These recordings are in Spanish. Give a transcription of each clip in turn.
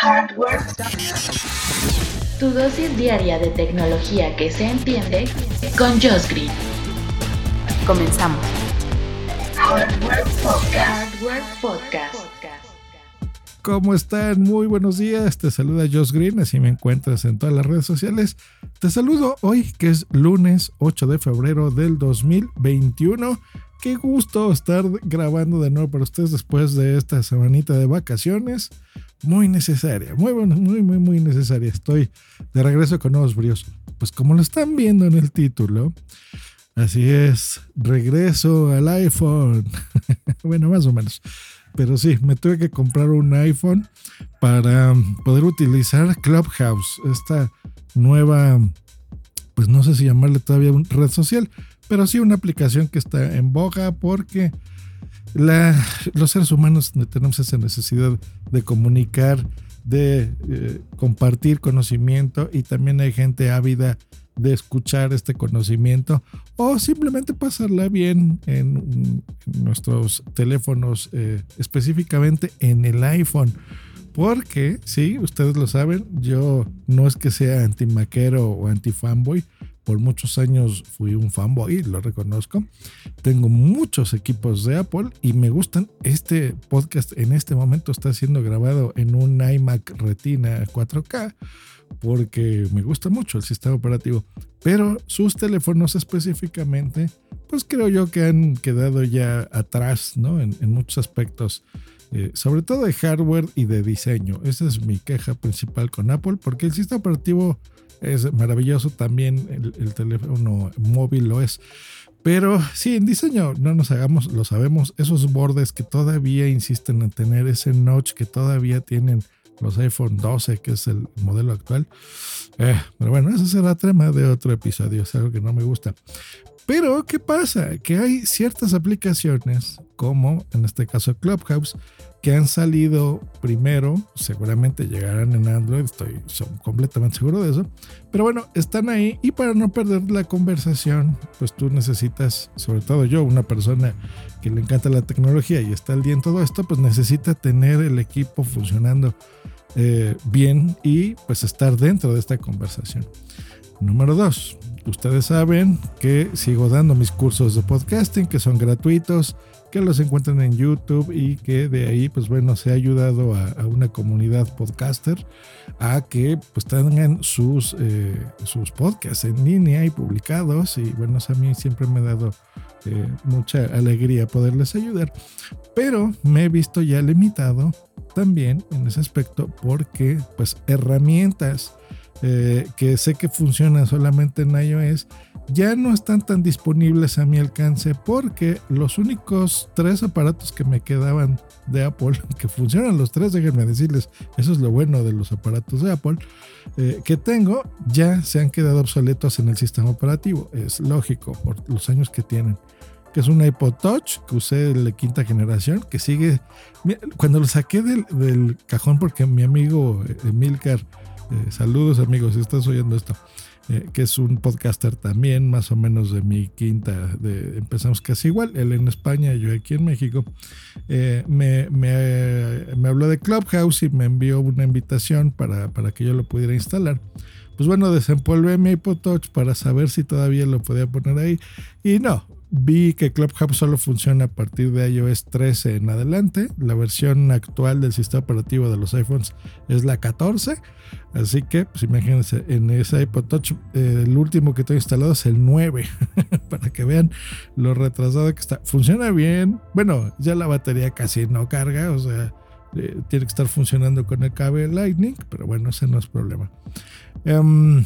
Hardware. Tu dosis diaria de tecnología que se entiende con Josh Green. Comenzamos. Hardware Podcast. Hardware Podcast. ¿Cómo están? Muy buenos días. Te saluda Josh Green, así me encuentras en todas las redes sociales. Te saludo hoy, que es lunes 8 de febrero del 2021. Qué gusto estar grabando de nuevo para ustedes después de esta semanita de vacaciones. Muy necesaria, muy muy, muy, muy necesaria. Estoy de regreso con nuevos bríos. Pues como lo están viendo en el título, así es, regreso al iPhone. bueno, más o menos. Pero sí, me tuve que comprar un iPhone para poder utilizar Clubhouse, esta nueva, pues no sé si llamarle todavía una red social, pero sí una aplicación que está en boga porque los seres humanos tenemos esa necesidad de comunicar, de eh, compartir conocimiento y también hay gente ávida de escuchar este conocimiento o simplemente pasarla bien en, nuestros teléfonos, eh, específicamente en el iPhone. Porque, sí, ustedes lo saben, yo no es que sea anti-maquero o anti-fanboy, por muchos años fui un fanboy, lo reconozco. Tengo muchos equipos de Apple y me gustan. Este podcast en este momento está siendo grabado en un iMac Retina 4K porque me gusta mucho el sistema operativo. Pero sus teléfonos específicamente, pues creo yo que han quedado ya atrás, ¿no? En, muchos aspectos. Eh, sobre todo de hardware y de diseño. Esa es mi queja principal con Apple, porque el sistema operativo es maravilloso, también el, teléfono móvil lo es. Pero sí, en diseño no nos hagamos, lo sabemos, esos bordes que todavía insisten en tener ese notch que todavía tienen los iPhone 12, que es el modelo actual. Eh, pero bueno, eso será tema de otro episodio, es algo que no me gusta. Pero, ¿qué pasa? Que hay ciertas aplicaciones, como en este caso Clubhouse, que han salido primero, seguramente llegarán en Android, estoy completamente seguro de eso, pero bueno, están ahí y para no perder la conversación, pues tú necesitas, sobre todo yo, una persona que le encanta la tecnología y está al día en todo esto, pues necesita tener el equipo funcionando eh, bien y pues estar dentro de esta conversación. Número dos, ustedes saben que sigo dando mis cursos de podcasting que son gratuitos que los encuentran en YouTube y que de ahí, pues bueno, se ha ayudado a, una comunidad podcaster a que pues tengan sus, eh, sus podcasts en línea y publicados. Y bueno, a mí siempre me ha dado eh, mucha alegría poderles ayudar, pero me he visto ya limitado también en ese aspecto porque pues herramientas eh, que sé que funcionan solamente en iOS ya no están tan disponibles a mi alcance porque los únicos tres aparatos que me quedaban de Apple, que funcionan los tres, déjenme decirles, eso es lo bueno de los aparatos de Apple, eh, que tengo, ya se han quedado obsoletos en el sistema operativo. Es lógico por los años que tienen. Que es un iPod Touch que usé de quinta generación, que sigue. Cuando lo saqué del, del cajón, porque mi amigo Emilcar, eh, saludos amigos, si estás oyendo esto, eh, que es un podcaster también, más o menos de mi quinta, de, empezamos casi igual, él en España, yo aquí en México, eh, me, me, habló de Clubhouse y me envió una invitación para, para que yo lo pudiera instalar. Pues bueno, desempolvé mi iPod Touch para saber si todavía lo podía poner ahí. Y no, vi que Clubhouse solo funciona a partir de iOS 13 en adelante. La versión actual del sistema operativo de los iPhones es la 14. Así que, pues imagínense, en ese iPod Touch, eh, el último que tengo instalado es el 9. para que vean lo retrasado que está. Funciona bien. Bueno, ya la batería casi no carga, o sea, eh, tiene que estar funcionando con el cable Lightning, pero bueno, ese no es problema. Um,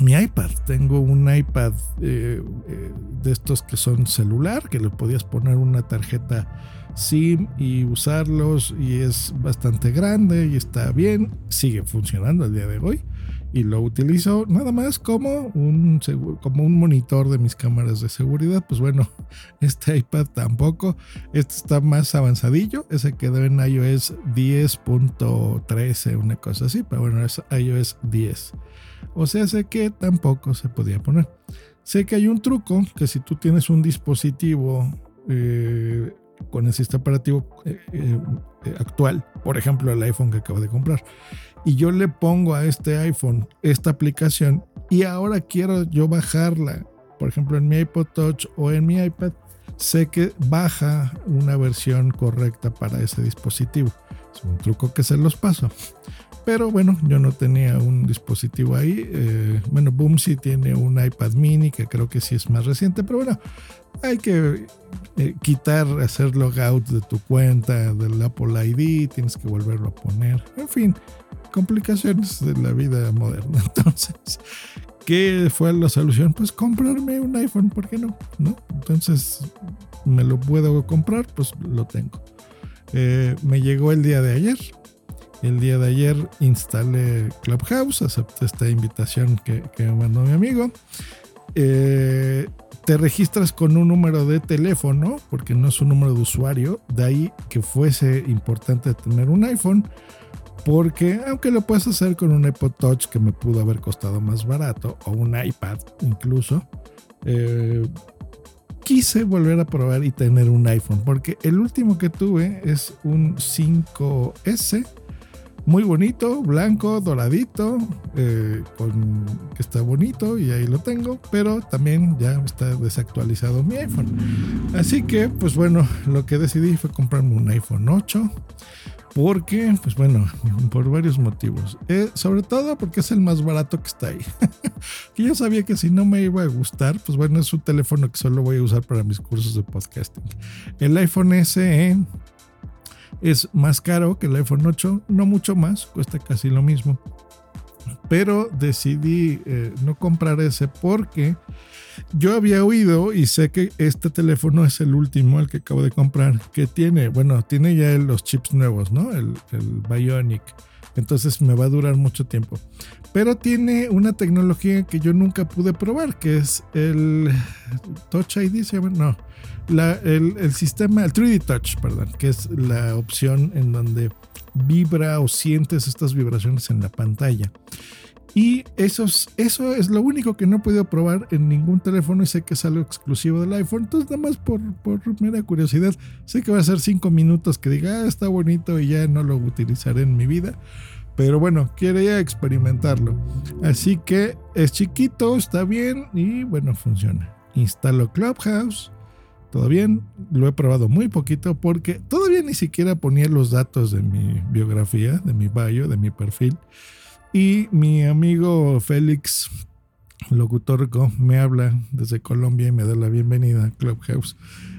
mi iPad. Tengo un iPad eh, eh, de estos que son celular, que le podías poner una tarjeta SIM y usarlos y es bastante grande y está bien, sigue funcionando el día de hoy y lo utilizo nada más como un, como un monitor de mis cámaras de seguridad. Pues bueno, este iPad tampoco, este está más avanzadillo, ese quedó en iOS 10.13, una cosa así, pero bueno, es iOS 10. O sea, sé que tampoco se podía poner. Sé que hay un truco que si tú tienes un dispositivo eh, con el sistema operativo eh, eh, actual, por ejemplo el iPhone que acabo de comprar, y yo le pongo a este iPhone esta aplicación y ahora quiero yo bajarla, por ejemplo en mi iPod Touch o en mi iPad, sé que baja una versión correcta para ese dispositivo. Es un truco que se los paso. Pero bueno, yo no tenía un dispositivo ahí. Eh, bueno, Boom sí tiene un iPad mini que creo que sí es más reciente, pero bueno, hay que eh, quitar, hacer logout de tu cuenta del Apple ID, tienes que volverlo a poner. En fin, complicaciones de la vida moderna. Entonces, ¿qué fue la solución? Pues comprarme un iPhone, ¿por qué no? ¿No? Entonces, me lo puedo comprar, pues lo tengo. Eh, me llegó el día de ayer, el día de ayer instalé Clubhouse, acepté esta invitación que, me mandó mi amigo. Eh, te registras con un número de teléfono, porque no es un número de usuario, de ahí que fuese importante tener un iPhone, porque aunque lo puedes hacer con un iPod Touch que me pudo haber costado más barato, o un iPad incluso, eh, quise volver a probar y tener un iPhone, porque el último que tuve es un 5S muy bonito, blanco, doradito, eh, con, que está bonito y ahí lo tengo, pero también ya está desactualizado mi iPhone. Así que, pues bueno, lo que decidí fue comprarme un iPhone 8. Porque, pues bueno, por varios motivos. Eh, sobre todo porque es el más barato que está ahí. que yo sabía que si no me iba a gustar, pues bueno, es un teléfono que solo voy a usar para mis cursos de podcasting. El iPhone SE es más caro que el iPhone 8, no mucho más, cuesta casi lo mismo. Pero decidí eh, no comprar ese porque yo había oído y sé que este teléfono es el último, el que acabo de comprar, que tiene, bueno, tiene ya los chips nuevos, ¿no? El, el Bionic. Entonces me va a durar mucho tiempo. Pero tiene una tecnología que yo nunca pude probar, que es el Touch ID, ¿se llama? No el, sistema, el 3D Touch, perdón, que es la opción en donde vibra o sientes estas vibraciones en la pantalla. Y eso es, eso es lo único que no he podido probar en ningún teléfono y sé que es algo exclusivo del iPhone. Entonces, nada más por, por mera curiosidad, sé que va a ser cinco minutos que diga, ah, está bonito y ya no lo utilizaré en mi vida. Pero bueno, quería experimentarlo. Así que es chiquito, está bien y bueno, funciona. Instalo Clubhouse todo bien, lo he probado muy poquito porque todavía ni siquiera ponía los datos de mi biografía, de mi bio, de mi perfil. Y mi amigo Félix Locutorco me habla desde Colombia y me da la bienvenida a Clubhouse.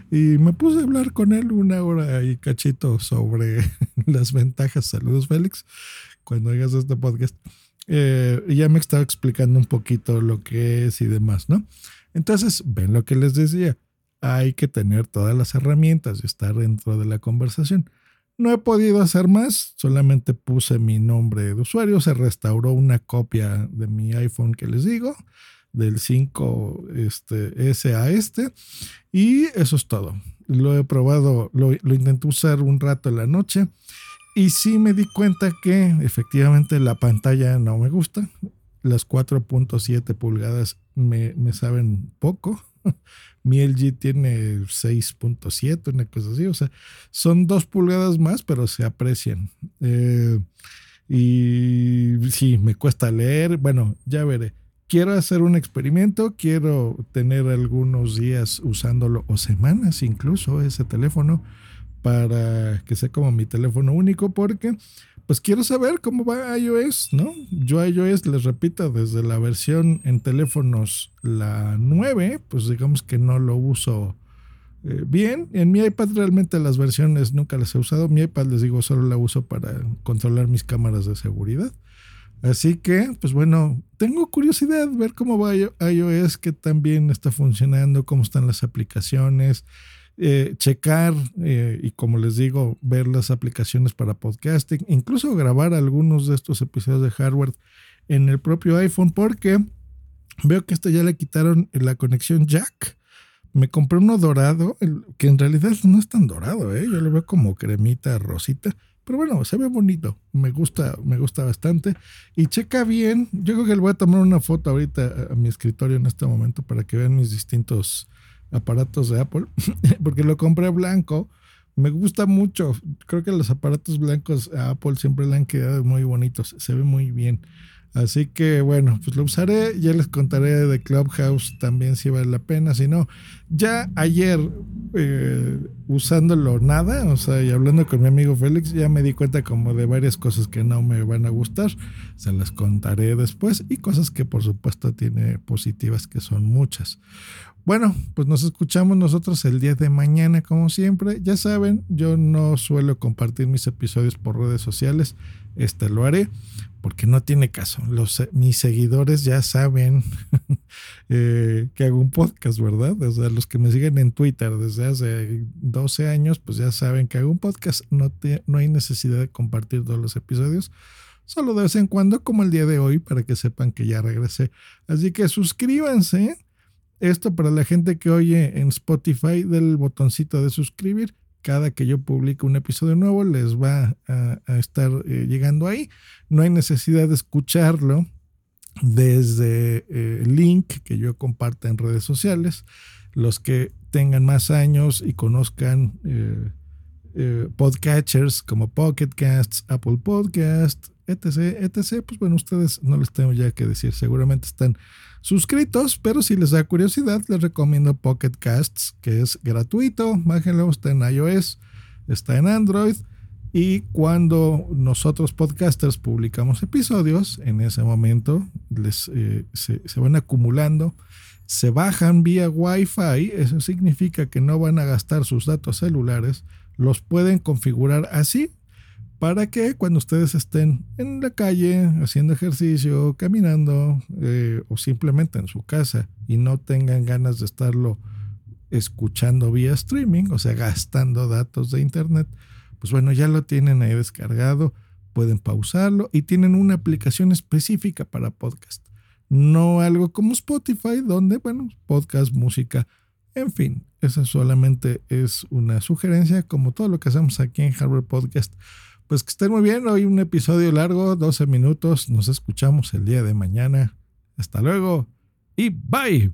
Y me puse a hablar con él una hora y cachito sobre las ventajas. Saludos, Félix, cuando hagas este podcast. Eh, ya me estaba explicando un poquito lo que es y demás, ¿no? Entonces, ven lo que les decía hay que tener todas las herramientas y estar dentro de la conversación. No he podido hacer más, solamente puse mi nombre de usuario, se restauró una copia de mi iPhone que les digo, del 5 este, S a este, y eso es todo. Lo he probado, lo, intenté usar un rato en la noche y sí me di cuenta que efectivamente la pantalla no me gusta. Las 4.7 pulgadas me saben poco. Mi LG tiene 6.7, una cosa así. O sea, son dos pulgadas más, pero se aprecian. Eh, y sí, me cuesta leer. Bueno, ya veré. Quiero hacer un experimento, quiero tener algunos días usándolo o semanas incluso ese teléfono para que sea como mi teléfono único porque pues quiero saber cómo va iOS, ¿no? Yo iOS, les repito, desde la versión en teléfonos, la 9, pues digamos que no lo uso eh, bien. En mi iPad realmente las versiones nunca las he usado. Mi iPad, les digo, solo la uso para controlar mis cámaras de seguridad. Así que, pues bueno, tengo curiosidad ver cómo va iOS, qué tan bien está funcionando, cómo están las aplicaciones. Eh, checar eh, y como les digo, ver las aplicaciones para podcasting, incluso grabar algunos de estos episodios de hardware en el propio iPhone porque veo que este ya le quitaron la conexión jack. Me compré uno dorado, que en realidad no es tan dorado, ¿eh? yo lo veo como cremita rosita. Pero bueno, se ve bonito, me gusta, me gusta bastante. Y checa bien, yo creo que le voy a tomar una foto ahorita a mi escritorio en este momento para que vean mis distintos aparatos de Apple, porque lo compré blanco, Me gusta mucho. Creo que los aparatos blancos a Apple siempre le han quedado muy bonitos. Se ve muy bien. Así que bueno, pues lo usaré. Ya les contaré de Clubhouse también si vale la pena. Si no, ya ayer eh, usándolo nada, o sea, y hablando con mi amigo Félix, ya me di cuenta como de varias cosas que no me van a gustar. Se las contaré después y cosas que por supuesto tiene positivas que son muchas. Bueno, pues nos escuchamos nosotros el día de mañana, como siempre. Ya saben, yo no suelo compartir mis episodios por redes sociales. Este lo haré porque no tiene caso. Los, mis seguidores ya saben eh, que hago un podcast, ¿verdad? O sea, los que me siguen en Twitter desde hace 12 años, pues ya saben que hago un podcast. No, no hay necesidad de compartir todos los episodios. Solo de vez en cuando, como el día de hoy, para que sepan que ya regresé. Así que suscríbanse. Esto para la gente que oye en Spotify del botoncito de suscribir cada que yo publique un episodio nuevo les va a, estar eh, llegando ahí. No hay necesidad de escucharlo desde eh, el link que yo comparto en redes sociales. Los que tengan más años y conozcan eh, podcatchers como Pocket Casts, Apple Podcasts, etc., etc., pues bueno, ustedes no les tengo ya que decir, seguramente están suscritos, pero si les da curiosidad, les recomiendo Pocket Casts, que es gratuito, bájenlo, está en iOS, está en Android, y cuando nosotros podcasters publicamos episodios, en ese momento les, eh, se, se van acumulando, se bajan vía Wi-Fi, eso significa que no van a gastar sus datos celulares, los pueden configurar así para que cuando ustedes estén en la calle haciendo ejercicio, caminando eh, o simplemente en su casa y no tengan ganas de estarlo escuchando vía streaming, o sea, gastando datos de internet, pues bueno, ya lo tienen ahí descargado, pueden pausarlo y tienen una aplicación específica para podcast. No algo como Spotify, donde, bueno, podcast, música, en fin, esa solamente es una sugerencia, como todo lo que hacemos aquí en Hardware Podcast pues que estén muy bien. Hoy un episodio largo, 12 minutos. Nos escuchamos el día de mañana. Hasta luego y bye.